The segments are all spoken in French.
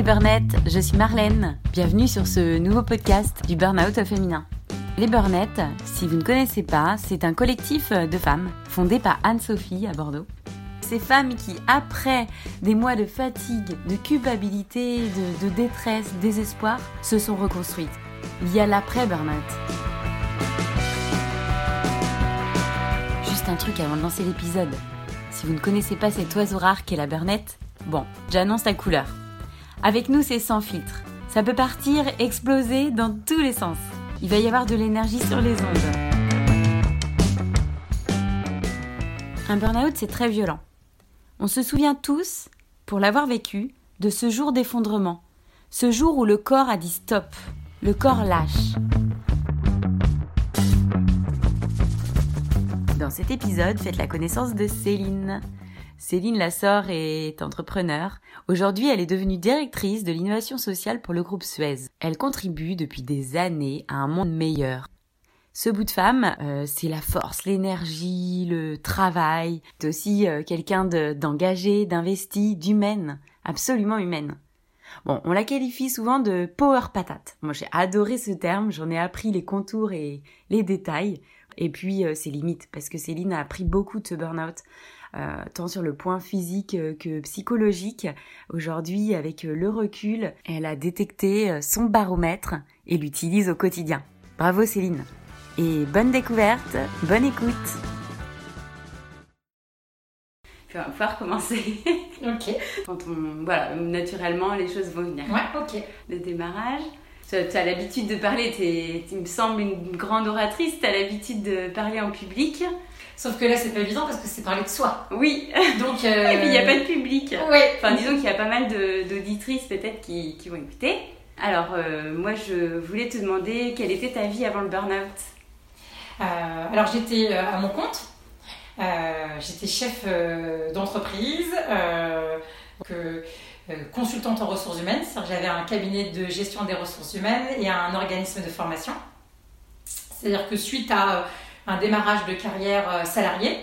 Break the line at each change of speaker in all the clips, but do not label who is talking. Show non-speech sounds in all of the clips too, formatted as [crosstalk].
les burnettes, je suis Marlène. Bienvenue sur ce nouveau podcast du Burnout féminin. Les burnettes, si vous ne connaissez pas, c'est un collectif de femmes fondé par Anne-Sophie à Bordeaux. Ces femmes qui, après des mois de fatigue, de culpabilité, de, de détresse, désespoir, se sont reconstruites. Il y a l'après-burnout. Juste un truc avant de lancer l'épisode. Si vous ne connaissez pas cet oiseau rare qu'est la burnette, bon, j'annonce la couleur. Avec nous, c'est sans filtre. Ça peut partir, exploser dans tous les sens. Il va y avoir de l'énergie sur les ondes. Un burn-out, c'est très violent. On se souvient tous, pour l'avoir vécu, de ce jour d'effondrement. Ce jour où le corps a dit stop. Le corps lâche. Dans cet épisode, faites la connaissance de Céline. Céline Lassor est entrepreneur. Aujourd'hui, elle est devenue directrice de l'innovation sociale pour le groupe Suez. Elle contribue depuis des années à un monde meilleur. Ce bout de femme, euh, c'est la force, l'énergie, le travail. C'est aussi euh, quelqu'un d'engagé, d'investi, d'humaine, absolument humaine. Bon, on la qualifie souvent de power patate. Moi, j'ai adoré ce terme, j'en ai appris les contours et les détails. Et puis, euh, ses limites, parce que Céline a appris beaucoup de ce burn-out. Euh, tant sur le point physique euh, que psychologique. Aujourd'hui, avec euh, le recul, elle a détecté son baromètre et l'utilise au quotidien. Bravo Céline Et bonne découverte, bonne écoute Il va falloir commencer. [laughs]
Ok.
Quand on, voilà, naturellement, les choses vont venir.
Ouais, ok.
Le démarrage. Tu as l'habitude de parler, tu me sembles une grande oratrice, tu as l'habitude de parler en public.
Sauf que là, c'est pas évident parce que c'est parler de soi.
Oui.
Donc, [laughs]
Et puis il n'y a pas de public.
Oui.
Enfin, disons qu'il y a pas mal d'auditrices peut-être qui, qui vont écouter. Alors, euh, moi, je voulais te demander quelle était ta vie avant le burn-out?
Euh, alors, j'étais euh, à mon compte. Euh, j'étais chef euh, d'entreprise, euh, euh, euh, consultante en ressources humaines. J'avais un cabinet de gestion des ressources humaines et un organisme de formation. C'est-à-dire que suite à euh, un démarrage de carrière euh, salariée,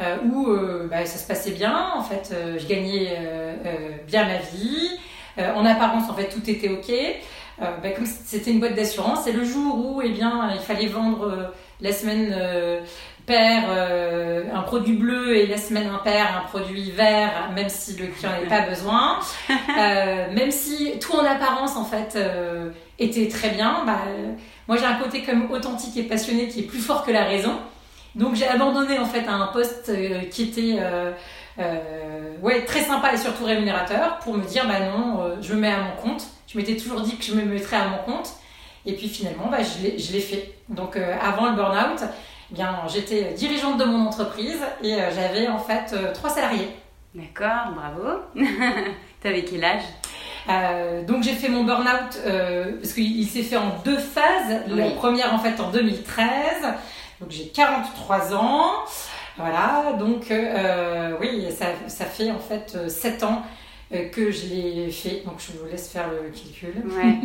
euh, où euh, bah, ça se passait bien, en fait, je gagnais bien ma vie. En apparence, en fait, tout était ok. Bah, comme c'était une boîte d'assurance, c'est le jour où, eh bien, il fallait vendre la semaine euh, euh, un produit bleu et la semaine impaire un produit vert, même si le client n'avait pas besoin. [laughs] Euh, même si tout en apparence, en fait, euh, était très bien, bah, moi j'ai un côté comme authentique et passionné qui est plus fort que la raison. Donc j'ai abandonné en fait un poste qui était ouais, très sympa et surtout rémunérateur pour me dire bah non, je me mets à mon compte. Je m'étais toujours dit que je me mettrais à mon compte. Et puis finalement, bah, je l'ai fait. Donc euh, avant le burn-out, bien j'étais dirigeante de mon entreprise et euh, j'avais en fait euh, trois salariés.
D'accord, bravo. [laughs] T'avais quel âge?
Euh, donc j'ai fait mon burn-out euh, parce qu'il il s'est fait en deux phases. La première en fait en 2013. Donc j'ai 43 ans. Voilà, donc euh, oui, ça, ça fait en fait euh, 7 ans que je l'ai fait. Donc je vous laisse faire le calcul.
Ouais.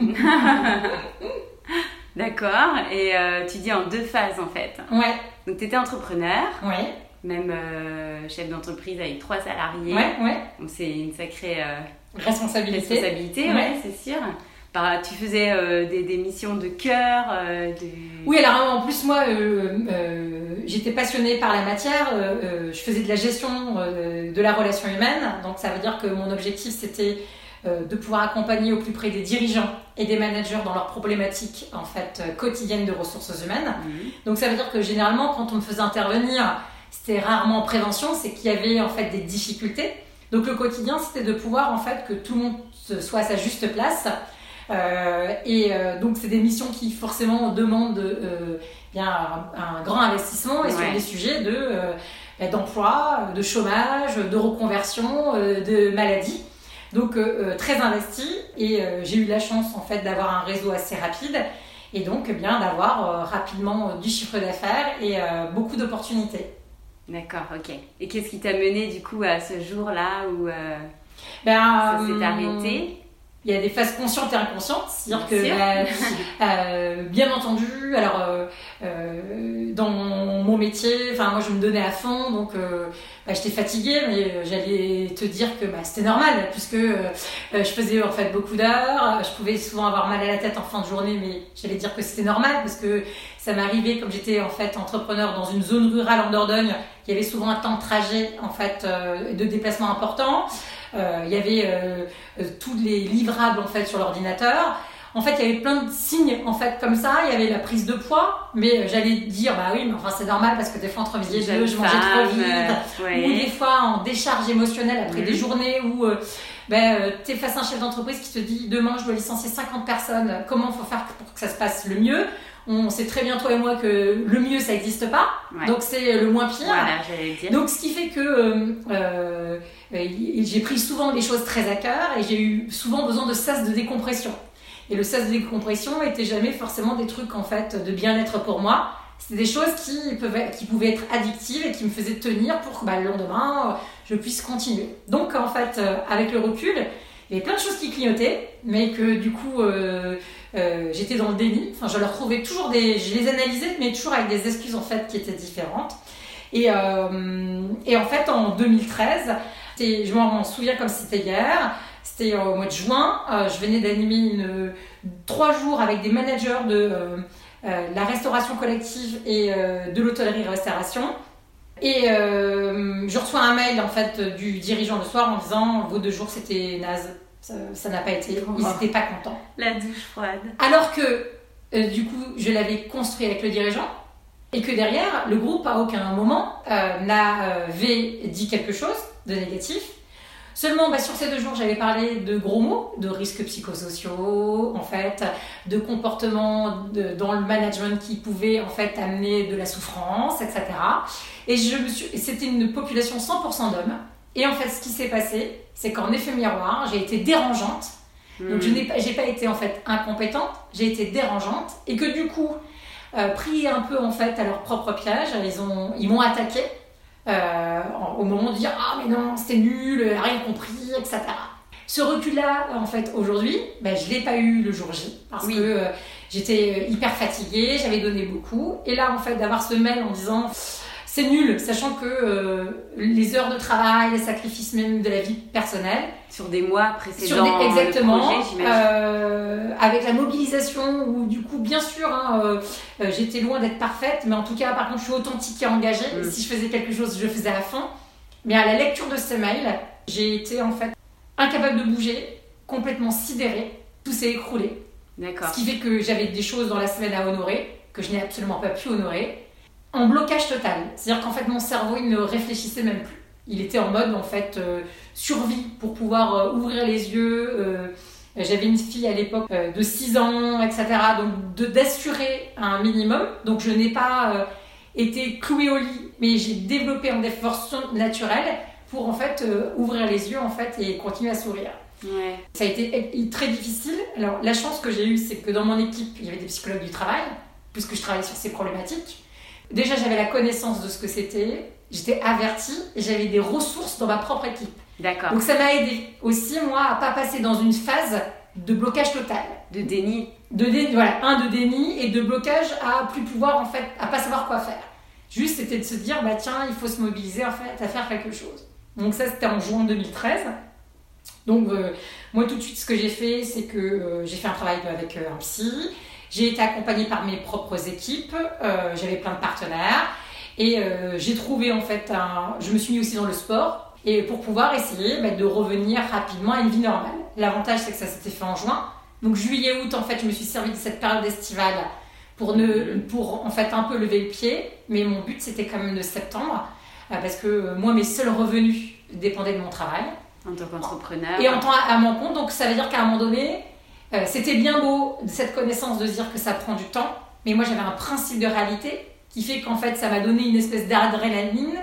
[laughs] D'accord. Et euh, tu dis en deux phases en fait.
Ouais,
Donc, tu étais entrepreneur,
ouais,
même euh, chef d'entreprise avec trois salariés.
ouais, ouais.
Donc, c'est une sacrée euh,
Responsabilité.
responsabilité,
Ouais.
ouais, c'est sûr. Par- tu faisais des, des missions de cœur, de...
Oui, alors en plus, moi, j'étais passionnée par la matière. je faisais de la gestion de la relation humaine. Donc, ça veut dire que mon objectif, c'était de pouvoir accompagner au plus près des dirigeants et des managers dans leurs problématiques en fait euh, quotidiennes de ressources humaines.
Mhm.
Donc, ça veut dire que généralement, quand on me faisait intervenir, c'était rarement en prévention, c'est qu'il y avait en fait des difficultés. Donc, le quotidien, c'était de pouvoir en fait que tout le monde soit à sa juste place. Euh, et euh, donc, c'est des missions qui forcément demandent euh, bien un, un grand investissement et sur des sujets de euh, bah, d'emploi, de chômage, de reconversion, euh, de maladie. Donc euh, euh, très investi et euh, j'ai eu la chance en fait d'avoir un réseau assez rapide et donc eh bien d'avoir euh, rapidement du chiffre d'affaires et beaucoup d'opportunités.
D'accord, ok. Et qu'est-ce qui t'a mené du coup à ce jour-là où
Ben,
ça s'est arrêté?
Il y a des phases conscientes et inconscientes, c'est-à-dire que bah, [laughs] euh, bien entendu, alors euh, euh, dans mon mon métier. Enfin, moi, je me donnais à fond, donc euh, bah, j'étais fatiguée, mais euh, j'allais te dire que bah, c'était normal, puisque euh, je faisais en fait beaucoup d'heures. Je pouvais souvent avoir mal à la tête en fin de journée, mais j'allais dire que c'était normal, parce que ça m'arrivait, comme j'étais en fait entrepreneur dans une zone rurale en Dordogne, il y avait souvent un temps de trajet en fait de déplacement important. Il y avait tous les livrables en fait sur l'ordinateur. En fait, il y avait plein de signes, en fait, comme ça. Il y avait la prise de poids, mais euh, j'allais dire, bah oui, mais enfin, c'est normal parce que des fois, entre midi et deux, je mangeais trop vite. Ou des fois, en décharge émotionnelle après des mhm. journées où, euh, ben, euh, tu es face à un chef d'entreprise qui te dit, demain, je dois licencier 50 personnes. Comment faut faire pour que ça se passe le mieux? On sait très bien toi et moi que le mieux ça n'existe pas, donc c'est le moins pire.
Voilà, dire.
Donc ce qui fait que euh, j'ai pris souvent les choses très à cœur et j'ai eu souvent besoin de sas de décompression. Et le sas de décompression était jamais forcément des trucs en fait de bien-être pour moi. C'était des choses qui, peuvent, qui pouvaient être addictives et qui me faisaient tenir pour que bah, le lendemain, je puisse continuer. Donc en fait, euh, avec le recul, il y avait plein de choses qui clignotaient, mais que du coup, euh, euh, j'étais dans le déni. Enfin, je leur trouvais toujours des... Je les analysais, mais toujours avec des excuses en fait qui étaient différentes. Et, et en fait, en 2013, je m'en souviens comme si c'était hier, c'était au mois de juin. Euh, je venais d'animer trois jours avec des managers de euh, euh, la restauration collective et de l'hôtellerie-restauration. Et je reçois un mail en fait du dirigeant le soir en disant vos deux jours c'était naze, ça n'a pas été, ils n'étaient pas contents.
La douche froide.
Alors que du coup je l'avais construit avec le dirigeant et que derrière le groupe à aucun moment n'avait dit quelque chose de négatif Seulement, bah, sur ces deux jours, j'avais parlé de gros mots, de risques psychosociaux, en fait, de comportements dans le management qui pouvaient en fait amener de la souffrance, etc. Et je me suis, c'était une population 100% d'hommes. Et en fait, ce qui s'est passé, c'est qu'en effet miroir, j'ai été dérangeante. Donc, je hmm. n'ai pas, j'ai pas été en fait incompétente, j'ai été dérangeante, et que du coup, euh, pris un peu en fait à leur propre piège, ils ont, ils m'ont attaqué euh, au moment de dire ah mais non c'était nul, rien compris, etc. Ce recul-là, en fait, aujourd'hui, ben, je l'ai pas eu le jour J parce que euh, j'étais hyper fatiguée, j'avais donné beaucoup. Et là, en fait, d'avoir ce mail en disant c'est nul, sachant que euh, les heures de travail, les sacrifices même de la vie personnelle.
Sur des mois précédents.
exactement. euh, avec la mobilisation, où du coup, bien sûr, hein, euh, euh, j'étais loin d'être parfaite, mais en tout cas, par contre, je suis authentique et engagée. Mm. Si je faisais quelque chose, je faisais à fond. Mais à la lecture de ce mail, j'ai été en fait incapable de bouger, complètement sidérée. Tout s'est écroulé.
D'accord.
Ce qui fait que j'avais des choses dans la semaine à honorer, que je n'ai absolument pas pu honorer en blocage total. C'est-à-dire qu'en fait, mon cerveau, il ne réfléchissait même plus. Il était en mode, en fait, euh, survie pour pouvoir euh, ouvrir les yeux. Euh, j'avais une fille à l'époque de 6 ans, etc. Donc, d'assurer un minimum. Donc, je n'ai pas été clouée au lit, mais j'ai développé des forces naturelles pour, en fait, ouvrir les yeux, en fait, et continuer à sourire. Ça a été très difficile. Alors, la chance que j'ai eue, c'est que dans mon équipe, il y avait des psychologues du travail, puisque je travaillais sur ces problématiques. Déjà, j'avais la connaissance de ce que c'était, j'étais avertie et j'avais des ressources dans ma propre équipe.
D'accord.
Donc ça m'a aidé aussi, moi, à pas passer dans une phase de blocage total.
De déni.
De déni, voilà, un de déni et de blocage à plus pouvoir, en fait, à pas savoir quoi faire. Juste, c'était de se dire, bah tiens, il faut se mobiliser, en fait, à faire quelque chose. Donc ça, c'était en juin 2013. Donc, euh, moi, tout de suite, ce que j'ai fait, c'est que euh, j'ai fait un travail avec euh, un psy. J'ai été accompagnée par mes propres équipes, euh, j'avais plein de partenaires et euh, j'ai trouvé en fait un... Je me suis mis aussi dans le sport et pour pouvoir essayer bah, de revenir rapidement à une vie normale. L'avantage c'est que ça s'était fait en juin. Donc juillet-août en fait je me suis servi de cette période estivale pour, ne, pour en fait un peu lever le pied. Mais mon but c'était quand même de septembre euh, parce que moi mes seuls revenus dépendaient de mon travail.
En tant qu'entrepreneur.
Et en tant à mon compte. Donc ça veut dire qu'à un moment donné, euh, c'était bien beau cette connaissance de dire que ça prend du temps, mais moi j'avais un principe de réalité qui fait qu'en fait ça m'a donné une espèce d'adrénaline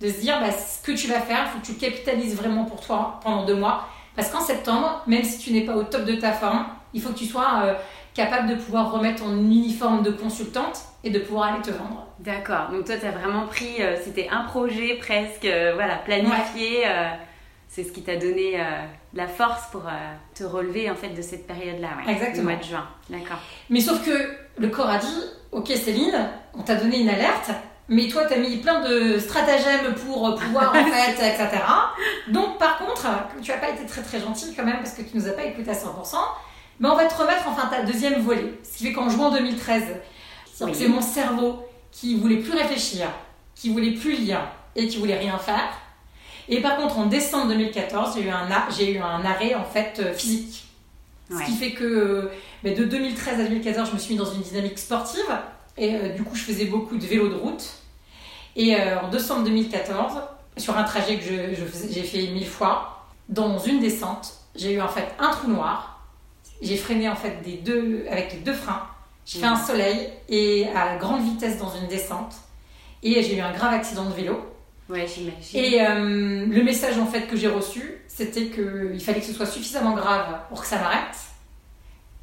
de se dire bah, ce que tu vas faire, il faut que tu capitalises vraiment pour toi pendant deux mois. Parce qu'en septembre, même si tu n'es pas au top de ta forme, il faut que tu sois euh, capable de pouvoir remettre ton uniforme de consultante et de pouvoir aller te vendre.
D'accord, donc toi tu as vraiment pris, euh, c'était un projet presque, voilà, planifié c'est ce qui t'a donné euh, la force pour euh, te relever en fait de cette période-là,
ouais, Exactement.
mois de juin. D'accord.
Mais sauf que le corps a dit, ok Céline, on t'a donné une alerte, mais toi, tu as mis plein de stratagèmes pour pouvoir, en [laughs] fait, etc. Donc, par contre, tu n'as pas été très très gentil quand même parce que tu nous as pas écouté à 100%, mais on va te remettre enfin ta deuxième volée. Ce qui fait qu'en en 2013, c'est mon cerveau qui voulait plus réfléchir, qui voulait plus lire et qui voulait rien faire. Et par contre, en décembre 2014, j'ai eu un, j'ai eu un arrêt en fait euh, physique. Ce qui fait que ben, de 2013 à 2014, je me suis mis dans une dynamique sportive. Et euh, du coup, je faisais beaucoup de vélo de route. Et euh, en décembre 2014, sur un trajet que j'ai fait mille fois, dans une descente, j'ai eu en fait un trou noir. J'ai freiné en fait des deux, avec les deux freins. J'ai fait un soleil et à grande vitesse dans une descente. Et j'ai eu un grave accident de vélo.
Ouais, j'imagine.
Et euh, le message en fait que j'ai reçu, c'était qu'il fallait que ce soit suffisamment grave pour que ça m'arrête.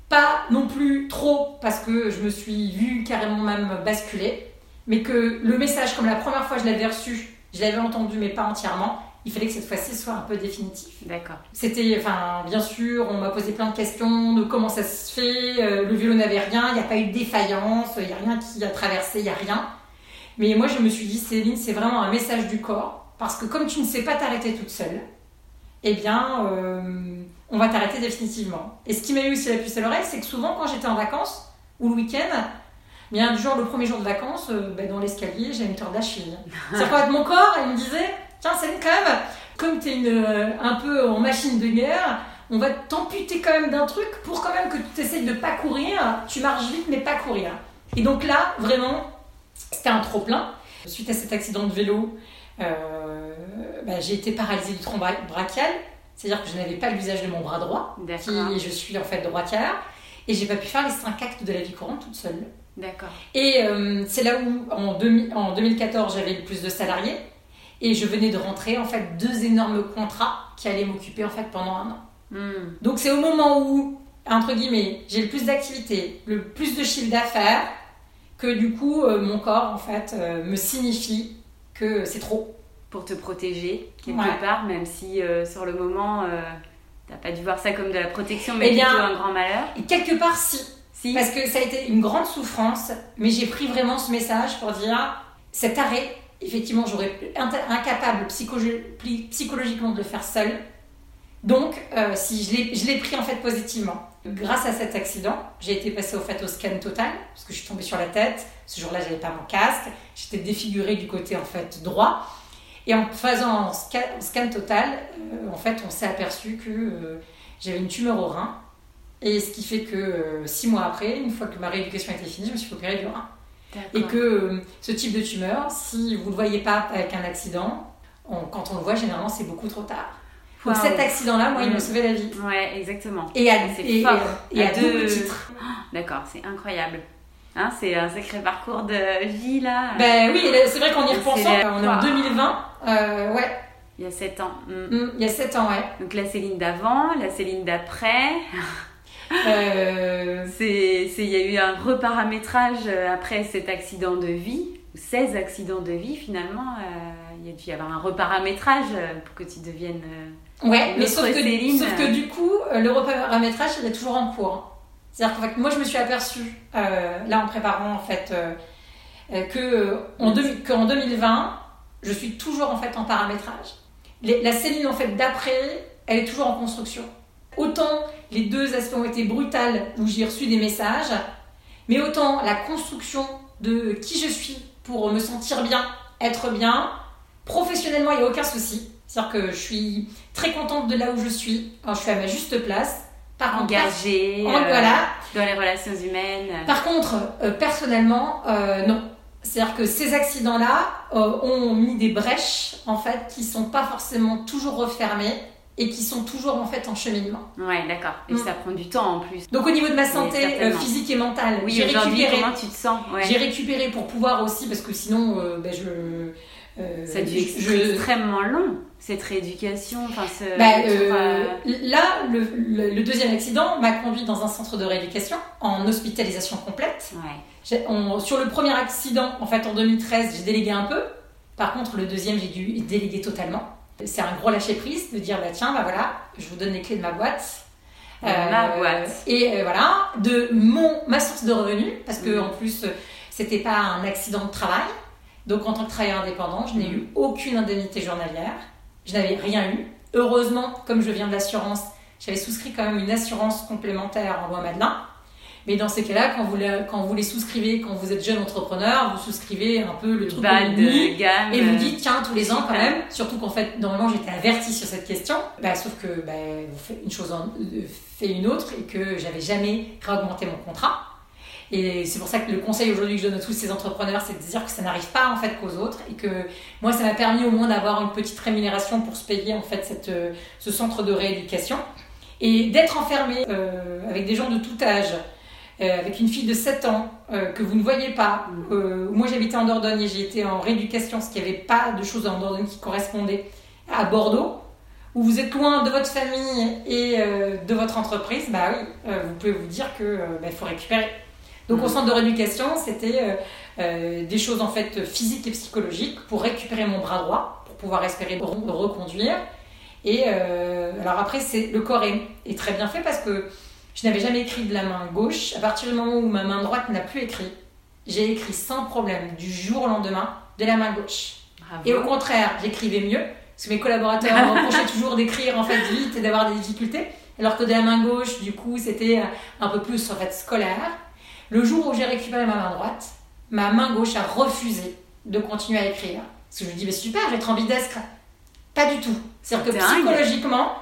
Pas non plus trop parce que je me suis vue carrément même basculer, mais que le message, comme la première fois je l'avais reçu, je l'avais entendu mais pas entièrement, il fallait que cette fois-ci soit un peu définitif.
D'accord.
C'était, enfin, bien sûr, on m'a posé plein de questions de comment ça se fait, euh, le vélo n'avait rien, il n'y a pas eu de défaillance, il n'y a rien qui a traversé, il n'y a rien. Mais moi, je me suis dit, Céline, c'est vraiment un message du corps, parce que comme tu ne sais pas t'arrêter toute seule, eh bien, euh, on va t'arrêter définitivement. Et ce qui m'a eu aussi la puce à l'oreille, c'est que souvent, quand j'étais en vacances, ou le week-end, bien, du genre, le premier jour de vacances, euh, ben, dans l'escalier, j'ai une tordre d'Achille. [laughs] C'est quoi mon corps, il me disait, tiens, Céline, quand même, comme tu es une, euh, un peu en machine de guerre, on va t'amputer quand même d'un truc pour quand même que tu essayes de pas courir, tu marches vite, mais pas courir. Et donc là, vraiment, c'était un trop-plein. Suite à cet accident de vélo, euh, bah, j'ai été paralysée du tronc brachial, c'est-à-dire que je n'avais pas l'usage de mon bras droit, qui je suis en fait droitière, et j'ai pas pu faire les 5 actes de la vie courante toute seule.
D'accord.
Et euh, c'est là où, en, en 2014, j'avais le plus de salariés, et je venais de rentrer en fait deux énormes contrats qui allaient m'occuper en fait pendant un an. Hmm. Donc c'est au moment où, entre guillemets, j'ai le plus d'activité, le plus de chiffre d'affaires, que du coup, euh, mon corps, en fait, euh, me signifie que c'est trop.
Pour te protéger, quelque part, même si euh, sur le moment, t'as pas dû voir ça comme de la protection, mais eh bien, plutôt un grand malheur.
Et quelque part, si. si. Parce que ça a été une grande souffrance, mais j'ai pris vraiment ce message pour dire cet arrêt, effectivement, j'aurais incapable psychologiquement de le faire seul. Donc, si je l'ai pris en fait positivement grâce à cet accident, j'ai été passée au fait au scan total parce que je suis tombée sur la tête. Ce jour-là, j'avais pas mon casque. J'étais défigurée du côté en fait droit. Et en faisant un scan, total, euh, en fait, on s'est aperçu que euh, j'avais une tumeur au rein. Et ce qui fait que euh, six mois après, une fois que ma rééducation était finie, je me suis opérée du rein. Et que ce type de tumeur, si vous ne le voyez pas avec un accident, quand on le voit, généralement, c'est beaucoup trop tard. Donc cet accident-là, moi, il m'a mm. sauvé la vie.
Ouais, exactement.
Et à, et, et, à, deux titres.
D'accord, c'est incroyable. Hein, c'est un sacré parcours de vie là.
Ben oui, c'est vrai qu'en y repensant, on est en 2020. Euh, ouais.
Il y a 7 ans.
Mm. Mm, il y a 7 ans, ouais.
Donc la Céline d'avant, la Céline d'après. euh... [laughs] Il y a eu un reparamétrage euh, après cet accident de vie, 16 accidents de vie finalement. Euh, il y a dû y avoir un reparamétrage pour que tu deviennes
Ouais, mais sauf que, sauf que, du coup, euh, le reparamétrage, il est toujours en cours. C'est-à-dire que moi, je me suis aperçue, euh, là, en préparant, en fait, euh, que en, qu'en 2020, je suis toujours, en fait, en paramétrage. la Céline, en fait, d'après, elle est toujours en construction. Autant les deux aspects ont été brutales, où j'ai reçu des messages, mais autant la construction de qui je suis pour me sentir bien, être bien, professionnellement, il n'y a aucun souci. C'est-à-dire que je suis très contente de là où je suis, quand je suis à ma juste place.
Par engagée,
euh, voilà.
dans les relations humaines.
Par contre, euh, personnellement, euh, non. C'est-à-dire que ces accidents-là ont mis des brèches, en fait, qui sont pas forcément toujours refermées et qui sont toujours en fait en cheminement.
Ouais, d'accord. Et ça mm. prend du temps en plus.
Donc au niveau de ma santé physique et mentale,
oui, j'ai récupéré. Comment tu te sens?
J'ai récupéré pour pouvoir aussi, parce que sinon, ben, je
euh, ça a dû être extrêmement long, cette rééducation. Enfin,
bah, euh, là, le, deuxième accident m'a conduit dans un centre de rééducation en hospitalisation complète. sur le premier accident, en fait, en 2013, j'ai délégué un peu. Par contre, le deuxième, j'ai dû déléguer totalement. C'est un gros lâcher prise de dire bah tiens, bah voilà, je vous donne les clés de ma boîte.
ma boîte.
Et voilà, de mon ma source de revenus, parce que mm. en plus, c'était pas un accident de travail Donc en tant que travailleur indépendant, je n'ai eu aucune indemnité journalière. Je n'avais rien eu. Heureusement, comme je viens de l'assurance, j'avais souscrit quand même une assurance complémentaire en loi Madelin. Mais dans ces cas-là, quand vous, les, quand vous les souscrivez, quand vous êtes jeune entrepreneur, vous souscrivez un peu le truc de
gamme.
et vous dites, tiens, tous les ans quand même, surtout qu'en fait, normalement, j'étais avertie sur cette question, bah, sauf que bah, vous faites une chose en, euh, fait une autre et que j'avais jamais réaugmenté mon contrat. Et c'est pour ça que le conseil aujourd'hui que je donne à tous ces entrepreneurs, c'est de dire que ça n'arrive pas en fait qu'aux autres et que moi, ça m'a permis au moins d'avoir une petite rémunération pour se payer en fait cette, euh, ce centre de rééducation et d'être enfermé euh, avec des gens de tout âge, euh, avec une fille de 7 ans que vous ne voyez pas. Moi, j'habitais en Dordogne et j'ai été en rééducation, parce qu'il n'y avait pas de choses en Dordogne qui correspondaient à Bordeaux, où vous êtes loin de votre famille et de votre entreprise. Bah oui, vous pouvez vous dire que euh, bah, faut récupérer. Donc, au centre de rééducation, c'était euh, euh, des choses en fait physiques et psychologiques pour récupérer mon bras droit, pour pouvoir espérer me re- reconduire. Et euh, alors après, c'est le corps est, est très bien fait parce que je n'avais jamais écrit de la main gauche. À partir du moment où ma main droite n'a plus écrit, j'ai écrit sans problème du jour au lendemain de la main gauche.
Bravo.
Et au contraire, j'écrivais mieux parce que mes collaborateurs [laughs] me reprochaient toujours d'écrire en fait vite et d'avoir des difficultés, alors que de la main gauche, du coup, c'était un peu plus en fait scolaire. Le jour où j'ai récupéré ma main droite, ma main gauche a refusé de continuer à écrire. Parce que je me dis, mais super, je vais être ambidestre. Pas du tout. C'est-à-dire que psychologiquement,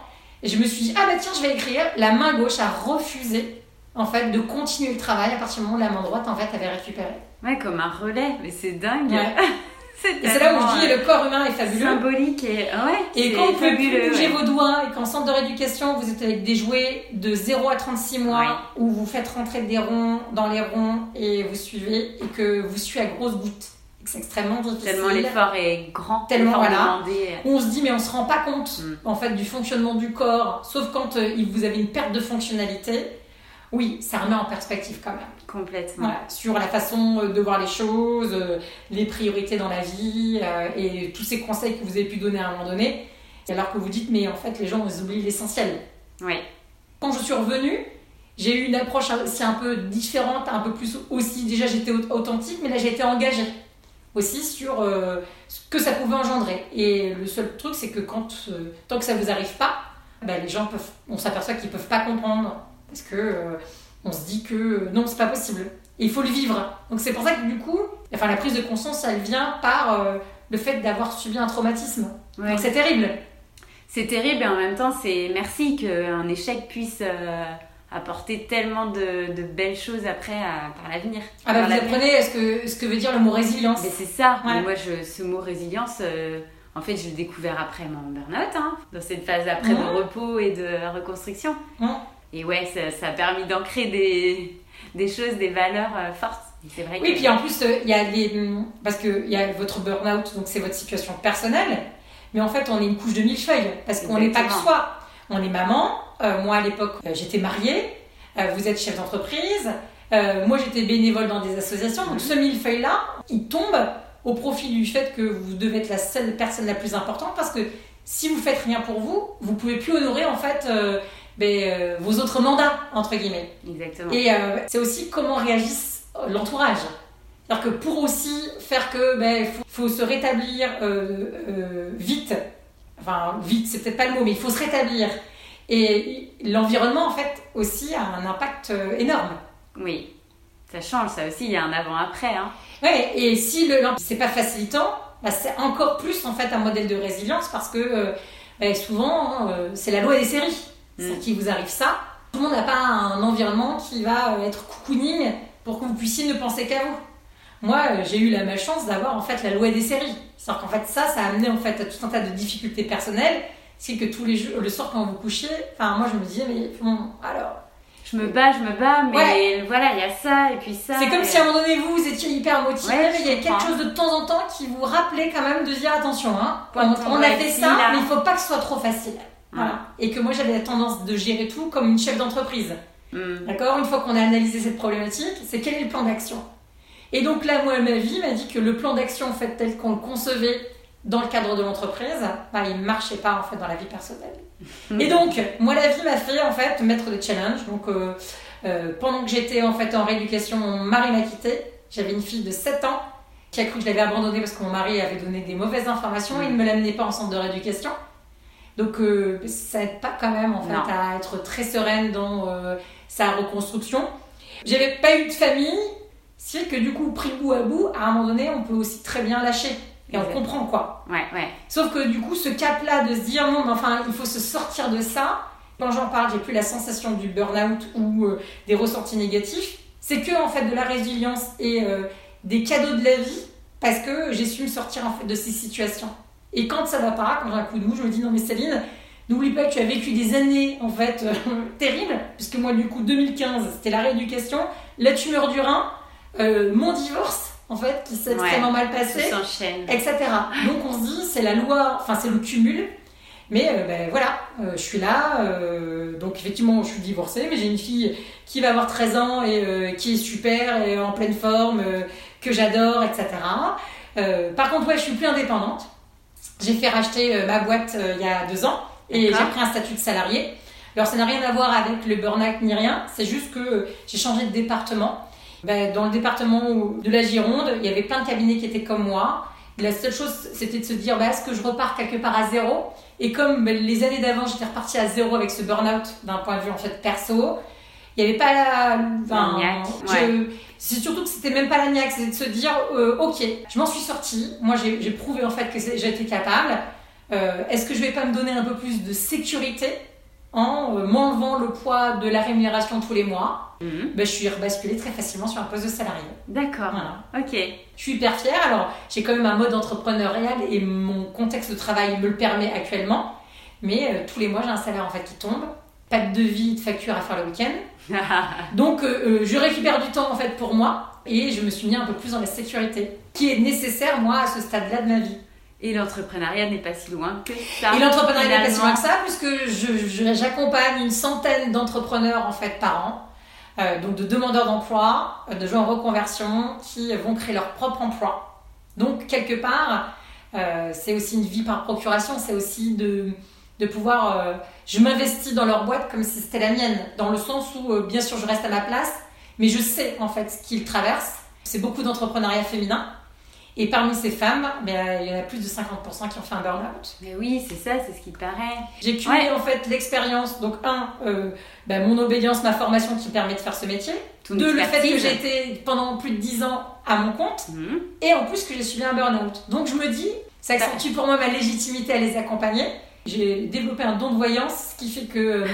je me suis dit, ah bah tiens, je vais écrire. La main gauche a refusé, en fait, de continuer le travail à partir du moment où la main droite, en fait, avait récupéré.
Ouais, comme un relais, mais c'est dingue.
Ouais. [laughs]
c'est
Et c'est là où je dis, le corps humain est fabuleux.
symbolique et ouais.
Et
c'est
quand vous pouvez plus bouger
ouais.
vos doigts et qu'en centre de rééducation, vous êtes avec des jouets de 0 à 36 mois
Ouais.
où vous faites rentrer des ronds dans les ronds et vous suivez et que vous suivez à grosses gouttes. C'est extrêmement difficile.
Tellement l'effort est grand,
Tellement, voilà. On se dit mais on se rend pas compte
Mm.
en fait du fonctionnement du corps, sauf quand euh, vous avez une perte de fonctionnalité. Oui, ça remet en perspective quand même.
Complètement.
Voilà, sur la façon euh, de voir les choses, euh, les priorités dans la vie euh, et tous ces conseils que vous avez pu donner à un moment donné. Alors que vous dites, mais en fait, les gens, ils oublient l'essentiel.
Ouais.
Quand je suis revenue, j'ai eu une approche aussi un peu différente, un peu plus aussi. Déjà, j'étais au- authentique, mais là, j'ai été engagée aussi sur euh, ce que ça pouvait engendrer. Et le seul truc, c'est que quand, euh, tant que ça vous arrive pas, bah, les gens peuvent, on s'aperçoit qu'ils peuvent pas comprendre parce que euh, on se dit que euh, non, c'est pas possible. Et il faut le vivre. Donc c'est pour ça que du coup, enfin la prise de conscience, elle vient par euh, le fait d'avoir subi un traumatisme.
Ouais.
Donc c'est terrible.
C'est terrible et en même temps, c'est merci qu'un échec puisse euh, apporter tellement de, de belles choses après à- par l'avenir.
Ah bah
Par
vous apprenez ce que, ce que veut dire le mot résilience.
Mais c'est ça.
Ouais.
Mais moi, je, ce mot résilience, en fait, je l'ai découvert après mon burn-out, hein, dans cette phase après de repos et de reconstruction.
Mhm.
Et ouais, ça, ça a permis d'ancrer des, des choses, des valeurs euh, fortes. C'est vrai
Oui,
que...
puis en plus, euh, il y a les. Parce qu'il y a votre burn-out, donc c'est votre situation personnelle. Mais en fait, on est une couche de millefeuilles. Parce qu'on n'est pas que soi. On est maman. Euh, moi, à l'époque, euh, j'étais mariée. Vous êtes chef d'entreprise. Moi, j'étais bénévole dans des associations. Donc,
Mhm.
ce millefeuille-là, il tombe au profit du fait que vous devez être la seule personne la plus importante. Parce que si vous faites rien pour vous, vous pouvez plus honorer, en fait, euh, ben, euh, vos autres mandats, entre guillemets.
Exactement.
Et euh, c'est aussi comment réagisse euh, l'entourage. C'est-à-dire que pour aussi faire que ben faut, faut se rétablir euh, euh, vite, enfin vite c'est peut-être pas le mot, mais il faut se rétablir. Et l'environnement en fait aussi a un impact énorme.
Oui, ça change, ça aussi, il y a un avant-après. Hein.
Ouais, et si le c'est pas facilitant, bah, c'est encore plus en fait un modèle de résilience parce que ben, souvent hein, c'est la loi des séries. C'est
Mm.
qui vous arrive ça. Tout le monde n'a pas un environnement qui va euh, être cocooning pour que vous puissiez ne penser qu'à vous. Moi, euh, j'ai eu la malchance d'avoir en fait la loi des séries. C'est-à-dire qu'en fait ça, ça a amené en fait à tout un tas de difficultés personnelles. C'est que tous les jours, le soir quand vous couchiez, enfin moi je me disais mais bon alors
Je me bats, je me bats, mais voilà, il y a ça et puis ça.
C'est comme
et-
si à un moment donné, vous, vous étiez hyper motivé,
Ouais,
mais il y a quelque chose de temps en temps qui vous rappelait quand même de dire attention, hein, on,
on
a fait ça,
là.
mais il faut pas que ce soit trop facile. Voilà. Et que moi, j'avais la tendance de gérer tout comme une chef d'entreprise.
Hmm.
D'accord? Une fois qu'on a analysé cette problématique, c'est quel est le plan d'action? Et donc là, moi, ma vie m'a dit que le plan d'action, en fait, tel qu'on le concevait dans le cadre de l'entreprise, bah, il ne marchait pas, en fait, dans la vie personnelle. Et donc, moi, la vie m'a fait, en fait, mettre des challenges. Donc, euh, euh, pendant que j'étais, en fait, en rééducation, mon mari m'a quitté. J'avais une fille de 7 ans qui a cru que je l'avais abandonné parce que mon mari avait donné des mauvaises informations et il ne me l'amenait pas en centre de rééducation. Donc euh, ça aide pas quand même en fait à être très sereine dans euh, sa reconstruction. J'avais pas eu de famille, c'est que du coup pris bout à bout, à un moment donné, on peut aussi très bien lâcher. Et on comprend quoi.
Ouais, ouais.
Sauf que du coup, ce cap-là de se dire non, mais enfin, il faut se sortir de ça. Quand j'en parle, j'ai plus la sensation du burn-out ou euh, des ressentis négatifs. C'est que en fait de la résilience et des cadeaux de la vie parce que j'ai su me sortir en fait de ces situations. Et quand ça va pas, quand j'ai un coup de mou, je me dis non mais Céline, n'oublie pas que tu as vécu des années en fait euh, [laughs] terribles, puisque moi du coup 2015 c'était la rééducation, la tumeur du rein, euh, mon divorce en fait qui s'est extrêmement mal passé, etc. Donc on se dit c'est la loi, enfin c'est le cumul. Mais euh, ben, voilà, je suis là. donc effectivement, je suis divorcée, mais j'ai une fille qui va avoir 13 ans et qui est super et en pleine forme, que j'adore, etc. par contre, ouais, je suis plus indépendante. J'ai fait racheter euh, ma boîte euh, il y a deux ans et j'ai pris un statut de salarié. Alors ça n'a rien à voir avec le burn-out ni rien, c'est juste que j'ai changé de département. Ben, dans le département de la Gironde, il y avait plein de cabinets qui étaient comme moi. La seule chose, c'était de se dire, ben, est-ce que je repars quelque part à zéro? Et comme ben, les années d'avant, j'étais repartie à zéro avec ce burn-out d'un point de vue en fait perso, il n'y avait pas la... Enfin, c'est surtout que c'était même pas la niaque, c'était de se dire, euh, ok, je m'en suis sortie, moi j'ai prouvé en fait que j'étais capable. Euh, est-ce que je vais pas me donner un peu plus de sécurité en euh, m'enlevant le poids de la rémunération tous les mois? Mhm. ben, Je suis rebasculée très facilement sur un poste de salarié.
D'accord. Ok.
Je suis hyper fière. Alors, j'ai quand même un mode entrepreneurial et mon contexte de travail me le permet actuellement. Mais tous les mois, j'ai un salaire en fait qui tombe. Pas de devis, de facture à faire le week-end. [laughs] Donc, euh, euh, je récupère du temps en fait pour moi et je me suis mis un peu plus dans la sécurité qui est nécessaire moi à ce stade-là de ma vie.
Et l'entrepreneuriat n'est pas si loin que ça.
Et l'entrepreneuriat n'est pas si loin que ça puisque j'accompagne une centaine d'entrepreneurs en fait par an. Euh, donc de demandeurs d'emploi, de gens en reconversion qui vont créer leur propre emploi. Donc quelque part, c'est aussi une vie par procuration, c'est aussi de, de pouvoir... Je m'investis dans leur boîte comme si c'était la mienne, dans le sens où, euh, bien sûr, je reste à ma place, mais je sais en fait ce qu'ils traversent. C'est beaucoup d'entrepreneuriat féminin. Et parmi ces femmes, ben, il y en a plus de 50% qui ont fait un burn-out.
Mais oui, c'est ça, c'est ce qui paraît.
J'ai cumulé en fait l'expérience. Donc, un, euh, ben, mon obédience, ma formation qui me permet de faire ce métier. Deux, le fait que j'ai été pendant plus de 10 ans à mon compte. Mhm. Et en plus que j'ai subi un burn-out. Donc, je me dis, ça accentue pour moi ma légitimité à les accompagner. J'ai développé un don de voyance, ce qui fait que euh,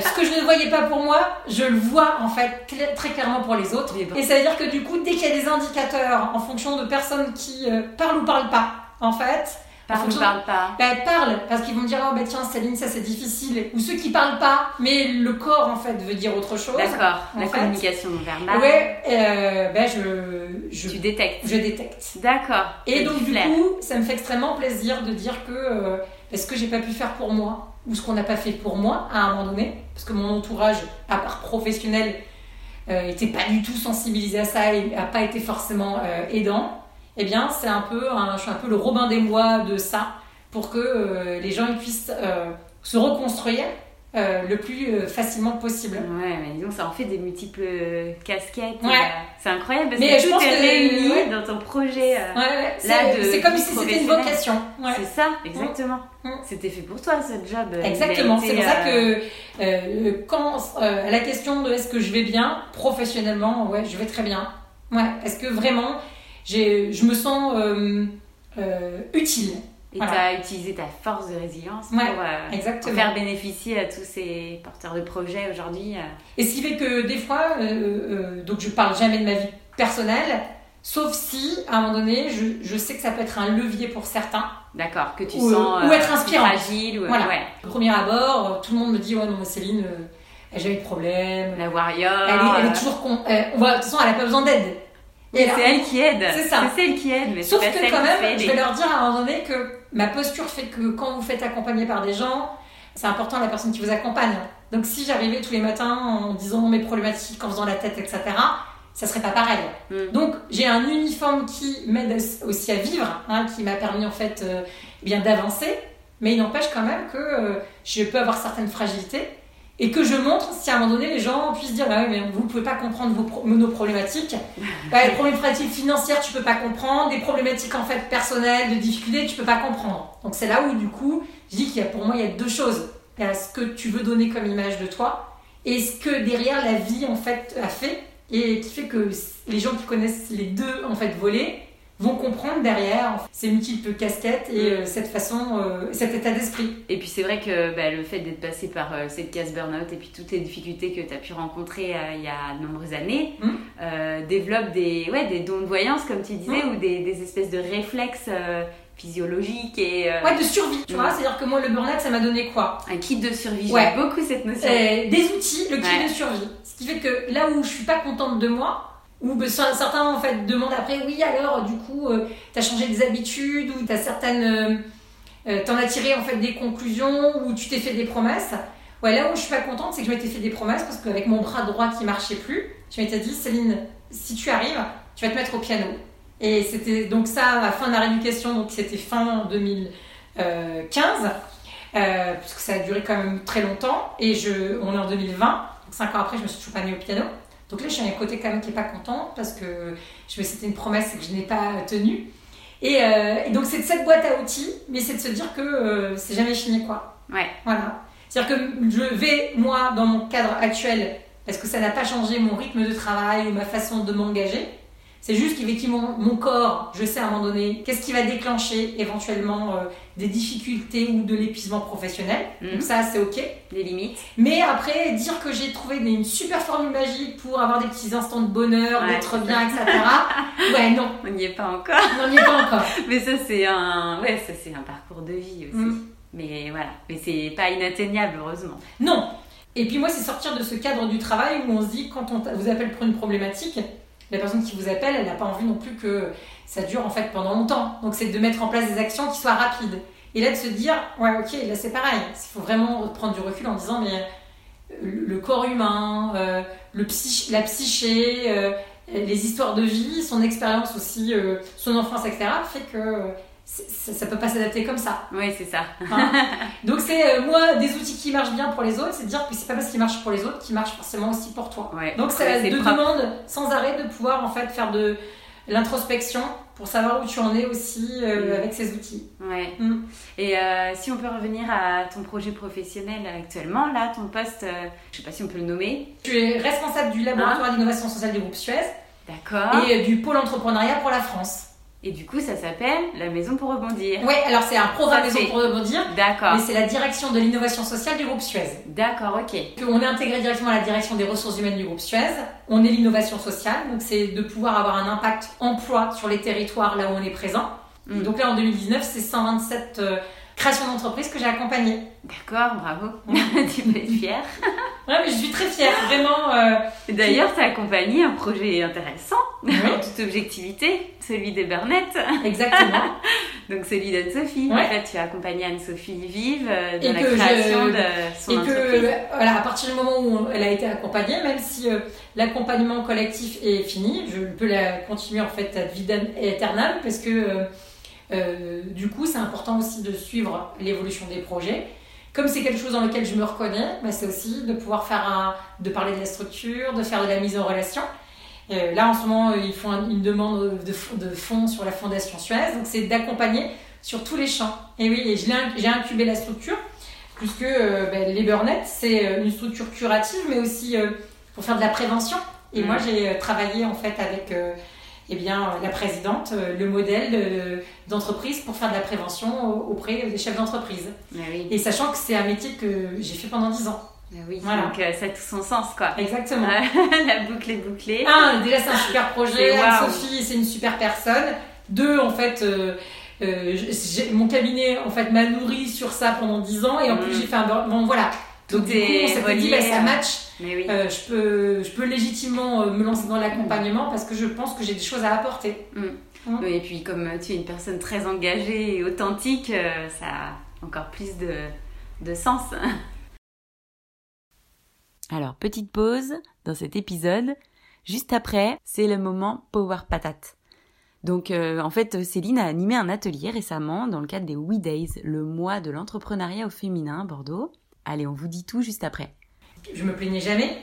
ce que je ne voyais pas pour moi, je le vois en fait très clairement pour les autres. Et ça veut dire que du coup, dès qu'il y a des indicateurs en fonction de personnes qui euh, parlent ou parlent pas, en fait,
Parle ou parlent pas
bah, Parlent, parce qu'ils vont dire Oh, bah tiens, Céline, ça c'est difficile. Ou ceux qui parlent pas, mais le corps en fait veut dire autre chose.
D'accord, la communication non verbale.
Ouais, euh, bah, je, je.
Tu détectes.
Je détecte.
D'accord.
Et donc, du coup, ça me fait extrêmement plaisir de dire que est-ce que j'ai pas pu faire pour moi ou ce qu'on n'a pas fait pour moi à un moment donné? Parce que mon entourage, à part professionnel, n'était euh, pas du tout sensibilisé à ça et n'a pas été forcément euh, aidant. Eh bien, c'est un peu, je suis un peu le Robin des Bois de ça pour que euh, les gens puissent se reconstruire euh, le plus euh, facilement possible.
Ouais, mais disons, ça en fait des multiples casquettes.
Ouais.
Euh, c'est incroyable parce
mais
que tout est réuni dans ton projet.
ouais, c'est comme si c'était une vocation.
C'est ça, exactement. Mm. Mm. C'était fait pour toi ce job.
Exactement. C'est pour ça que quand la question de est-ce que je vais bien professionnellement, ouais, je vais très bien. Ouais, est-ce que vraiment je me sens utile
et tu as utilisé ta force de résilience pour, euh, faire bénéficier à tous ces porteurs de projets aujourd'hui. Euh.
Et ce qui fait que des fois, euh, donc je parle jamais de ma vie personnelle, sauf si à un moment donné, je, je sais que ça peut être un levier pour certains.
D'accord, que tu sens
ou être inspirant.
fragile. Ou,
voilà. Au premier abord, tout le monde me dit Ouais, non, Céline, elle n'a jamais de problème.
La warrior.
Elle est, toujours. Con... de toute façon, elle n'a pas besoin d'aide.
Et c'est elle qui aide.
C'est ça.
C'est elle qui aide. Mais
Sauf que quand même, je vais leur dire à un moment donné que ma posture fait que quand vous faites accompagner par des gens, c'est important la personne qui vous accompagne. Donc si j'arrivais tous les matins en disant mes problématiques, en faisant la tête, etc., ça serait pas pareil. Hmm. Donc j'ai un uniforme qui m'aide aussi à vivre, hein, qui m'a permis en fait eh bien d'avancer, mais il n'empêche quand même que euh, je peux avoir certaines fragilités et que je montre si à un moment donné les gens puissent dire bah oui, mais vous ne pouvez pas comprendre vos nos problématiques. [laughs] Bah, les problématiques financières, tu peux pas comprendre. Des problématiques en fait personnelles, de difficultés, tu peux pas comprendre. Donc c'est là où du coup, je dis qu'il y a pour moi il y a deux choses. Il y a ce que tu veux donner comme image de toi et ce que derrière la vie en fait a fait et qui fait que les gens qui connaissent les deux en fait volets vont comprendre derrière ces multiples casquettes et euh, cette façon, euh, cet état d'esprit.
Et puis c'est vrai que bah, le fait d'être passé par euh, cette case burn-out et puis toutes les difficultés que tu as pu rencontrer il y a de nombreuses années mmh. développe des, ouais, des dons de voyance, comme tu disais, mmh. ou des, des, espèces de réflexes physiologiques et...
Ouais, de survie, tu vois. C'est-à-dire que moi, le burn-out, ça m'a donné quoi?
Un kit de survie, j'aime beaucoup cette notion.
des outils, le kit de survie. Ce qui fait que là où je suis pas contente de moi, ou ben, certains en fait demandent après, oui alors du coup, euh, tu as changé des habitudes ou tu as certaines... Euh, euh, t'en as tiré en fait des conclusions ou tu t'es fait des promesses. Ouais, là où je suis pas contente, c'est que je m'étais fait des promesses parce qu'avec mon bras droit qui marchait plus, je m'étais dit, Céline, si tu arrives, tu vas te mettre au piano. Et c'était donc ça à la fin de la rééducation, donc c'était fin 2015, puisque ça a duré quand même très longtemps. Et je, on est en 2020, donc 5 ans après, je me suis toujours pas mis au piano. Donc là, je suis à un côté quand même qui n'est pas content parce que c'était une promesse que je n'ai pas tenue. Euh, et, donc, c'est de cette boîte à outils, mais c'est de se dire que euh, c'est jamais fini, quoi.
Ouais.
Voilà. C'est-à-dire que je vais, moi, dans mon cadre actuel, parce que ça n'a pas changé mon rythme de travail ou ma façon de m'engager, c'est juste qu'effectivement, mon corps, je sais à un moment donné, qu'est-ce qui va déclencher éventuellement euh, des difficultés ou de l'épuisement professionnel. Donc mhm. ça, c'est OK.
Des limites.
Mais après, dire que j'ai trouvé une super formule magique pour avoir des petits instants de bonheur, d'être bien, etc. [laughs] ouais, non.
On n'y est pas encore.
On n'y est pas encore. [laughs]
Mais ça, c'est un, ouais, ça, c'est un parcours de vie aussi. Mhm. Mais voilà. Mais c'est pas inatteignable, heureusement.
Non. Et puis moi, c'est sortir de ce cadre du travail où on se dit, quand on vous appelle pour une problématique, la personne qui vous appelle, elle n'a pas envie non plus que ça dure en fait pendant longtemps. Donc c'est de mettre en place des actions qui soient rapides. Et là de se dire, ouais ok, là c'est pareil. Il faut vraiment prendre du recul en disant, mais euh, le corps humain, euh, le la psyché, euh, les histoires de vie, son expérience aussi, son enfance, etc., fait que ça, ne peut pas s'adapter comme ça.
Oui, c'est ça.
Hein Donc c'est euh, moi des outils qui marchent bien pour les autres, c'est de dire que c'est pas parce qu'ils marchent pour les autres qu'ils marchent forcément aussi pour toi. Donc ça te demande sans arrêt de pouvoir en fait faire de l'introspection pour savoir où tu en es aussi euh, avec ces outils.
Ouais. Mm. Et euh, si on peut revenir à ton projet professionnel actuellement, là, ton poste, je sais pas si on peut le nommer.
Tu es responsable du laboratoire hein d'innovation sociale du groupe Suez.
D'accord.
Et du pôle entrepreneuriat pour la France.
Et du coup, ça s'appelle la Maison pour rebondir.
Oui, alors c'est un programme Maison pour rebondir.
D'accord.
Mais c'est la direction de l'innovation sociale du groupe Suez.
D'accord, ok.
On est intégré directement à la direction des ressources humaines du groupe Suez. On est l'innovation sociale, donc c'est de pouvoir avoir un impact emploi sur les territoires là où on est présent. Mm. Donc là, en 2019, c'est 127 euh, créations d'entreprises que j'ai accompagnées.
D'accord, bravo. [laughs] tu peux être fière.
ouais, mais je suis très fière, vraiment. Euh,
D'ailleurs, tu as accompagné un projet intéressant, en [laughs] toute objectivité, celui des Burnett.
Exactement. [laughs]
Donc celui d'Anne-Sophie. En fait, tu as accompagné Anne-Sophie Vive euh, dans la création de son
et
entreprise.
Que, voilà, à partir du moment où elle a été accompagnée, même si euh, l'accompagnement collectif est fini, je peux la continuer en fait à vie éternelle parce que euh, du coup, c'est important aussi de suivre l'évolution des projets. Comme c'est quelque chose dans lequel je me reconnais, bah, c'est aussi de pouvoir faire un, de parler de la structure, de faire de la mise en relation. Euh, là, en ce moment, ils font une demande de, de fonds sur la Fondation Suez. Donc, c'est d'accompagner sur tous les champs. Et oui, j'ai incubé la structure, puisque euh, bah, les Burnett, c'est euh, une structure curative, mais aussi pour faire de la prévention. Et mmh. moi, j'ai travaillé en fait avec eh bien, la présidente, le modèle d'entreprise pour faire de la prévention auprès des chefs d'entreprise.
Ah
Et sachant que c'est un métier que j'ai fait pendant 10 ans.
Ah oui, donc euh, ça a tout son sens, quoi.
Exactement. [laughs]
la boucle est bouclée.
Un, déjà, c'est un super projet. Sophie, c'est une super personne. Deux, en fait, euh, euh, mon cabinet en fait m'a nourri sur ça pendant 10 ans et en plus mm. j'ai fait un bon voilà donc du coup on s'est dit bah, ça match je peux je peux légitimement me lancer dans l'accompagnement parce que je pense que j'ai des choses à apporter
mm. Mm. et puis comme tu es une personne très engagée et authentique ça a encore plus de, de sens [laughs] alors, petite pause dans cet épisode. Juste après, c'est le moment Power Patate. Donc, euh, en fait, Céline a animé un atelier récemment dans le cadre des We Days, le mois de l'entrepreneuriat au féminin à Bordeaux. Allez, on vous dit tout juste après.
Je me plaignais jamais.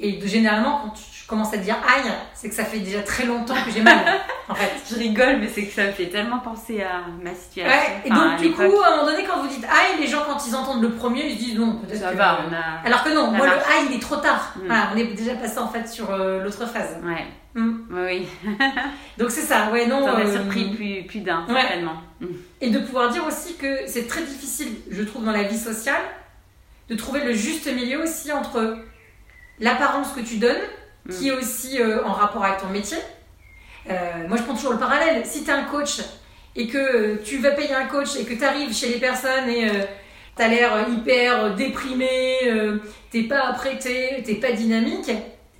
Et généralement, quand je commence à dire aïe, c'est que ça fait déjà très longtemps que j'ai mal. [laughs] en fait.
Je rigole, mais c'est que ça me fait tellement penser à ma situation.
Ouais, et donc, du coup, à un moment donné, quand vous dites aïe, les gens, quand ils entendent le premier, ils se disent non, peut-être
Ça
que-
va, on a.
Alors que non,
Ça
moi, le aïe, il est trop tard.
Mm.
Voilà, on est déjà passé en fait sur euh, l'autre phase.
Ouais,
Mm.
oui. [laughs]
Donc c'est ça, ouais, non.
As
euh,
surpris plus, plus d'un,
ouais.
certainement.
Et de pouvoir dire aussi que c'est très difficile, je trouve, dans la vie sociale, de trouver le juste milieu aussi entre l'apparence que tu donnes, qui est aussi euh, en rapport avec ton métier. Euh, moi, je prends toujours le parallèle. Si tu es un coach et que euh, tu vas payer un coach et que tu arrives chez les personnes et tu as l'air hyper euh, déprimé, euh, t'es pas apprêté, t'es pas dynamique,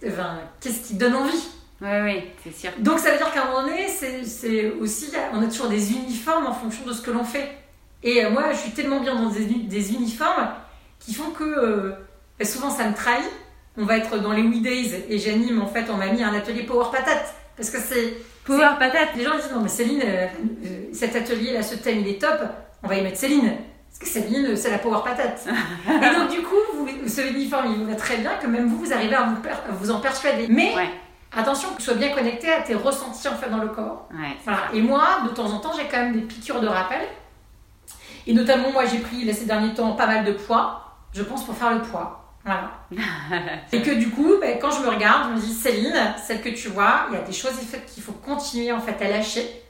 enfin, qu'est-ce qui te donne envie?
Oui, oui, c'est sûr.
donc ça veut dire qu'à un moment donné, c'est c'est aussi, on a toujours des uniformes en fonction de ce que l'on fait. Et euh, moi, je suis tellement bien dans des, des uniformes qui font que euh, souvent ça me trahit. On va être dans les We Days et j'anime, en fait, on m'a mis un atelier Power Patate. Parce que c'est.
Power patate.
Les gens disent non, mais Céline, euh, euh, cet atelier-là, ce thème, il est top, on va y mettre Céline. Parce que Céline, c'est la Power Patate. [laughs] et donc, du coup, vous, ce uniforme, il vous va très bien, que même vous, vous arrivez à vous, per- à vous en persuader. Mais
Ouais,
attention que tu sois bien connecté à tes ressentis en fait dans le corps.
ouais.
Voilà. Et moi, de temps en temps, j'ai quand même des piqûres de rappel. Et notamment, moi, j'ai pris là, ces derniers temps pas mal de poids, je pense, pour faire le poids. Voilà. [laughs] Et que du coup, ben, quand je me regarde, je me dis, Céline, celle que tu vois, il y a des choses qu'il faut continuer en fait à lâcher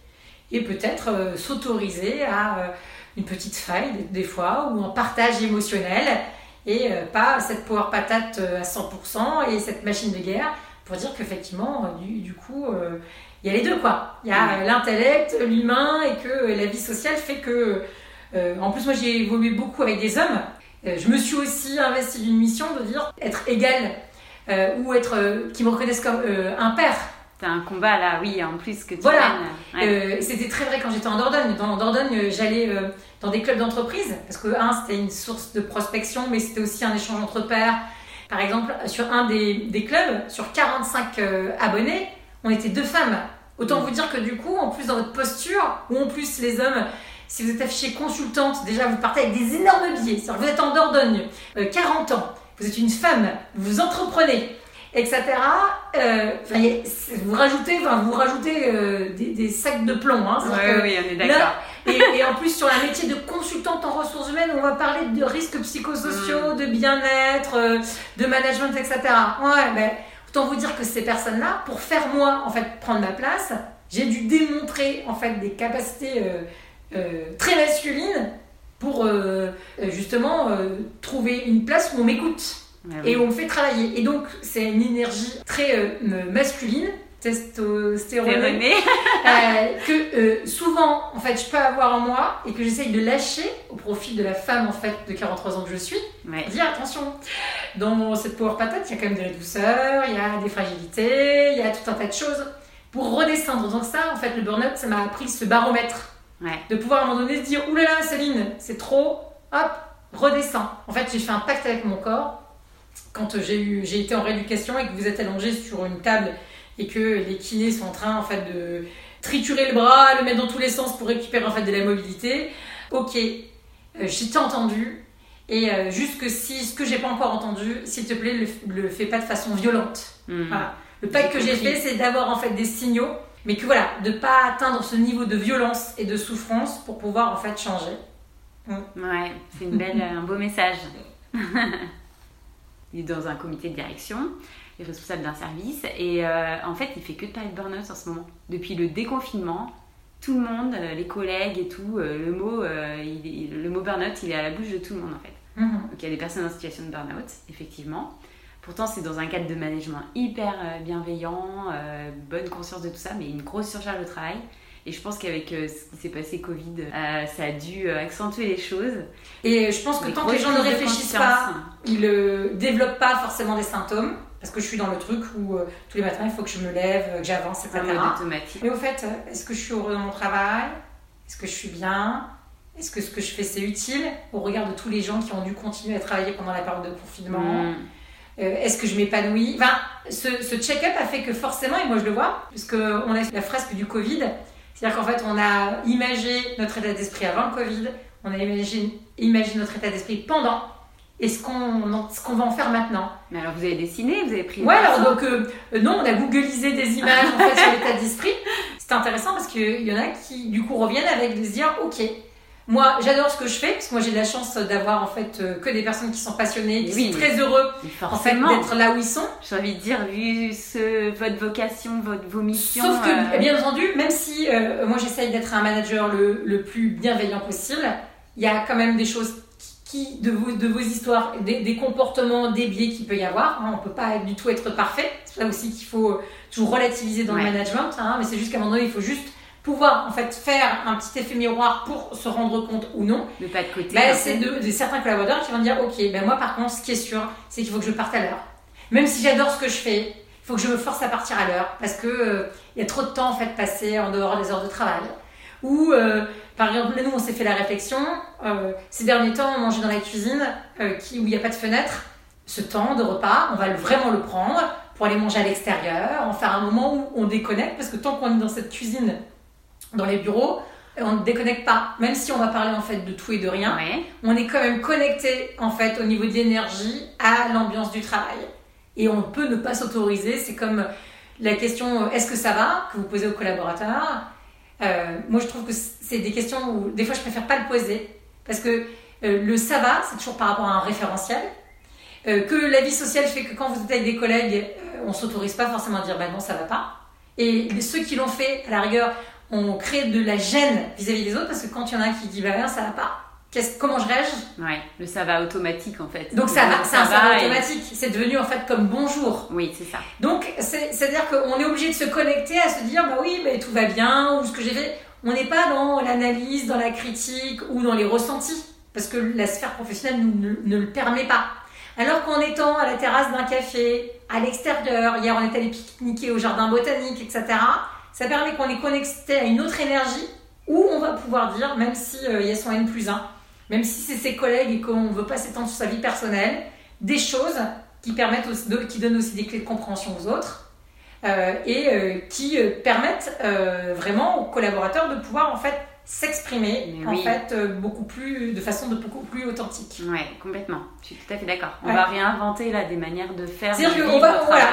et peut-être euh, s'autoriser à euh, une petite faille des, fois ou un partage émotionnel et euh, pas cette power patate à 100% et cette machine de guerre pour dire qu'effectivement, du, du coup, il y a les deux quoi. Il y a l'intellect, l'humain et que la vie sociale fait que. en plus, moi j'ai évolué beaucoup avec des hommes. Euh, je me suis aussi investie d'une mission de dire être égal euh, ou être euh, qui me reconnaissent comme un père.
T'as un combat là, oui, en plus que tu
Voilà.
Ouais.
Euh, c'était très vrai quand j'étais en Dordogne. Dans Dordogne, j'allais euh, dans des clubs d'entreprise parce que un, c'était une source de prospection, mais c'était aussi un échange entre pairs. Par exemple, sur un des, des clubs, sur 45 euh, abonnés, on était deux femmes. Autant
Mm.
vous dire que du coup, en plus dans votre posture, ou en plus les hommes, si vous êtes affichée consultante, déjà vous partez avec des énormes billets. Vous êtes en Dordogne, euh, 40 ans, vous êtes une femme, vous entreprenez, etc. Euh, vous rajoutez, enfin, vous rajoutez euh, des, des sacs de plomb. Hein,
oui, on est d'accord.
et, et en plus, sur un métier de consultante en ressources humaines, on va parler de risques
Mm.
psychosociaux, de bien-être, euh, de management, etc. Ouais, autant vous dire que ces personnes-là, pour faire moi, en fait, prendre ma place, j'ai dû démontrer, en fait, des capacités euh, euh, très masculines pour euh, euh, justement euh, trouver une place où on m'écoute et
Ah oui.
où on me fait travailler. Et donc, c'est une énergie très euh, masculine, [laughs] euh, que euh, souvent, en fait, je peux avoir en moi et que j'essaye de lâcher au profit de la femme, en fait, de 43 ans que je suis.
Ouais.
Dire attention, dans cette power patate, il y a quand même des douceurs, il y a des fragilités, il y a tout un tas de choses pour redescendre. Donc ça, en fait, le burn-out, ça m'a appris ce baromètre
Ouais.
de pouvoir à un moment donné se dire oulala Céline, c'est trop, hop, redescends. En fait, j'ai fait un pacte avec mon corps quand j'ai eu, j'ai été en rééducation et que vous êtes allongé sur une table et que les kinés sont en train en fait de triturer le bras, le mettre dans tous les sens pour récupérer en fait de la mobilité. Ok, euh, je t'ai entendu et euh, juste que si ce que j'ai pas encore entendu, s'il te plaît, le, le fais pas de façon violente.
Mm.
Voilà. Le pacte que j'ai fait, c'est d'avoir en fait des signaux, mais que voilà, de pas atteindre ce niveau de violence et de souffrance pour pouvoir en fait changer.
Ouais, c'est une belle, un beau message. [laughs] il est dans un comité de direction, il est responsable d'un service et euh, en fait il fait que de parler de burn-out en ce moment. Depuis le déconfinement, tout le monde, euh, les collègues et tout, euh, le mot, euh, il le mot burn-out il est à la bouche de tout le monde en fait.
Mhm.
Donc il y a des personnes en situation de burn-out, effectivement. Pourtant, c'est dans un cadre de management hyper euh, bienveillant, euh, bonne conscience de tout ça, mais une grosse surcharge de travail. Et je pense qu'avec euh, ce qui s'est passé Covid, euh, ça a dû accentuer les choses.
Et je pense que tant que les gens ne réfléchissent pas, ils ne développent pas forcément des symptômes, parce que je suis dans le truc où tous les matins il faut que je me lève, que j'avance, etc.
automatique.
Mais au fait, est-ce que je suis heureux dans mon travail? Est-ce que je suis bien? Est-ce que ce que je fais c'est utile? Au regard de tous les gens qui ont dû continuer à travailler pendant la période de confinement?
Mm.
Euh, Est-ce que je m'épanouis? Enfin, ce, ce check-up a fait que forcément, et moi je le vois, puisque on a la fresque du Covid, c'est-à-dire qu'en fait on a imagé notre état d'esprit avant le Covid, on a imagé, imagé notre état d'esprit pendant, et ce qu'on ce qu'on va en faire maintenant.
Mais alors vous avez dessiné, vous avez pris.
Ouais, alors donc euh, non, on a googlisé des images en fait sur l'état d'esprit. C'est intéressant parce qu'il y en a qui du coup reviennent avec de se dire ok. Moi, j'adore ce que je fais parce que moi j'ai de la chance d'avoir en fait euh, que des personnes qui sont passionnées, qui sont très heureux en fait d'être là où ils sont.
J'ai envie de dire vu ce, votre vocation, votre vos missions.
Sauf que euh, bien entendu, même si moi j'essaye d'être un manager le, le plus bienveillant possible, il y a quand même des choses de vos, de vos histoires, des, comportements, des biais qu'il peut y avoir. Hein. on ne peut pas du tout être parfait. C'est là aussi qu'il faut toujours relativiser dans le management. Hein. mais c'est juste qu'à un moment donné, il faut juste pouvoir en fait faire un petit effet miroir pour se rendre compte ou non.
Ne pas de côté.
Bah, c'est de, certains collaborateurs qui vont dire ok, ben moi par contre, ce qui est sûr, c'est qu'il faut que je parte à l'heure. Même si j'adore ce que je fais, il faut que je me force à partir à l'heure parce que euh, il y a trop de temps en fait passé en dehors des heures de travail. Ou euh, par exemple, nous, on s'est fait la réflexion. Euh, ces derniers temps, on mangeait dans la cuisine qui, où il n'y a pas de fenêtre. Ce temps de repas, on va vraiment le prendre pour aller manger à l'extérieur, en faire un moment où on déconnecte, parce que tant qu'on est dans cette cuisine, dans les bureaux, on ne déconnecte pas. Même si on va parler en fait de tout et de rien, on est quand même connecté en fait au niveau de l'énergie à l'ambiance du travail. Et on peut ne pas s'autoriser. C'est comme la question est-ce que ça va que vous posez aux collaborateurs euh, moi, je trouve que c'est des questions où des fois je préfère pas le poser parce que euh, le ça va, c'est toujours par rapport à un référentiel. Euh, que la vie sociale fait que quand vous êtes avec des collègues, on s'autorise pas forcément à dire bah non, ça va pas. Et ceux qui l'ont fait, à la rigueur, ont créé de la gêne vis-à-vis des autres parce que quand il y en a un qui dit bah non, ça va pas, comment je réagis?
Ouais, le ça va automatique en fait.
Donc ça va, c'est un ça va automatique. C'est devenu en fait comme bonjour.
Oui, c'est ça.
Donc c'est-à-dire qu'on est obligé de se connecter à se dire bah oui, bah, tout va bien ou ce que j'ai fait. On n'est pas dans l'analyse, dans la critique ou dans les ressentis parce que la sphère professionnelle ne, ne le permet pas. Alors qu'en étant à la terrasse d'un café, à l'extérieur, hier on est allé pique-niquer au jardin botanique, etc., ça permet qu'on est connecté à une autre énergie où on va pouvoir dire, même s'il euh, y a son N plus 1, même si c'est ses collègues et qu'on ne veut pas s'étendre sur sa vie personnelle, des choses qui permettent donnent aussi des clés de compréhension aux autres euh, et euh, qui euh, permettent vraiment aux collaborateurs de pouvoir en fait s'exprimer en fait beaucoup plus de façon de beaucoup plus authentique.
Ouais, complètement. Je suis tout à fait d'accord. On va réinventer là des manières de faire.
C'est-à-dire qu'on va voilà,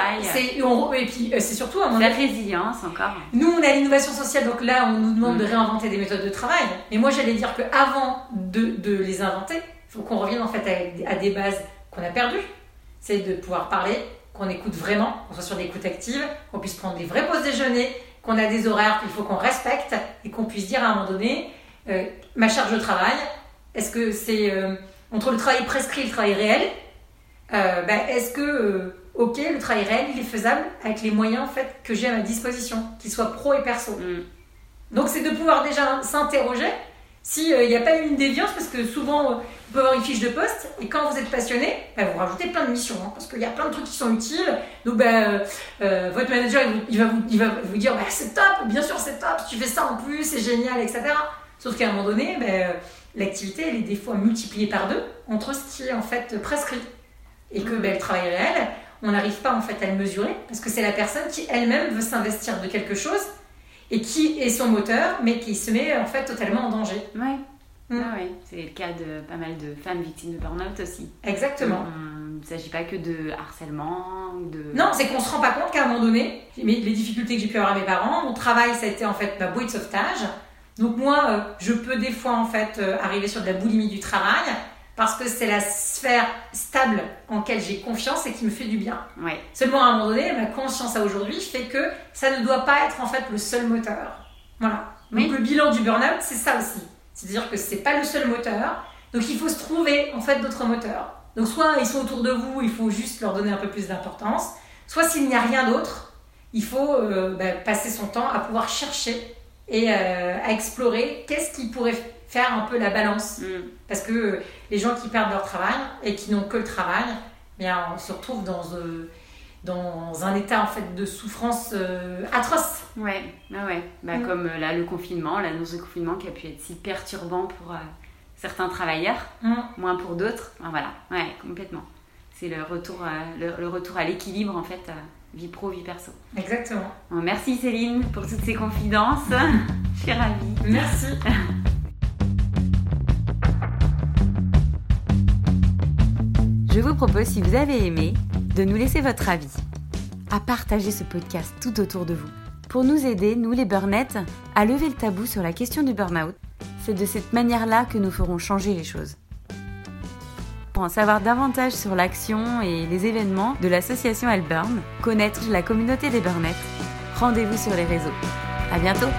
et puis c'est surtout à
mon la résilience encore.
Nous on a l'innovation sociale donc là on nous demande de mm. réinventer des méthodes de travail. Mais moi j'allais dire que avant de, de les inventer, il faut qu'on revienne en fait à, à des bases qu'on a perdues. C'est de pouvoir parler, qu'on écoute vraiment, qu'on soit sur l'écoute active, qu'on puisse prendre des vraies pauses déjeuner, qu'on a des horaires qu'il faut qu'on respecte et qu'on puisse dire à un moment donné, euh, ma charge de travail, est-ce que c'est euh, entre le travail prescrit et le travail réel euh, ben, Est-ce que, ok, le travail réel, il est faisable avec les moyens en fait, que j'ai à ma disposition, qu'ils soient pro et perso? Mm. Donc c'est de pouvoir déjà s'interroger s'il n'y a pas eu une déviance, parce que souvent, vous pouvez avoir une fiche de poste et quand vous êtes passionné, bah, vous rajoutez plein de missions hein, parce qu'il y a plein de trucs qui sont utiles. Donc, bah, euh, votre manager, il, va vous, dire bah, c'est top, bien sûr, c'est top, tu fais ça en plus, c'est génial, etc. Sauf qu'à un moment donné, l'activité, elle est des fois multipliée par deux entre ce qui est en fait prescrit et que le travail réel, on n'arrive pas en fait à le mesurer parce que c'est la personne qui elle-même veut s'investir de quelque chose et qui est son moteur, mais qui se met en fait totalement en danger.
Ouais. Mm. Ah c'est le cas de pas mal de femmes victimes de burn-out aussi.
Exactement.
Il ne s'agit pas que de harcèlement. De...
Non, c'est qu'on se rend pas compte qu'à un moment donné, les difficultés que j'ai pu avoir à mes parents, mon travail, ça a été en fait ma bouée de sauvetage. Donc moi, euh, je peux des fois en fait euh, arriver sur de la boulimie du travail parce que c'est la sphère stable en laquelle j'ai confiance et qui me fait du bien. Seulement à un moment donné, ma conscience à aujourd'hui fait que ça ne doit pas être en fait le seul moteur. Voilà. Donc le bilan du burn-out, c'est ça aussi. C'est-à-dire que c'est pas le seul moteur. Donc il faut se trouver en fait d'autres moteurs. Donc soit ils sont autour de vous, il faut juste leur donner un peu plus d'importance. Soit s'il n'y a rien d'autre, il faut euh, bah, passer son temps à pouvoir chercher et euh, à explorer qu'est-ce qui pourrait faire un peu la balance. Mm. Parce que les gens qui perdent leur travail et qui n'ont que le travail, eh bien, on se retrouve dans, euh, dans un état en fait de souffrance euh, atroce.
Ouais, ah ouais. Bah, mm. Comme euh, là le confinement, l'annonce de confinement qui a pu être si perturbant pour euh, certains travailleurs, mm. moins pour d'autres. voilà, ouais, complètement. C'est le retour, le, retour à l'équilibre en fait, vie pro, vie perso.
Exactement.
merci Céline pour toutes ces confidences. [laughs] Je suis ravie.
Merci. [laughs]
Je vous propose, si vous avez aimé, de nous laisser votre avis, à partager ce podcast tout autour de vous. Pour nous aider, nous les burnettes, à lever le tabou sur la question du burn-out, c'est de cette manière-là que nous ferons changer les choses. Pour en savoir davantage sur l'action et les événements de l'association Burn, connaître la communauté des burnettes, rendez-vous sur les réseaux. À bientôt!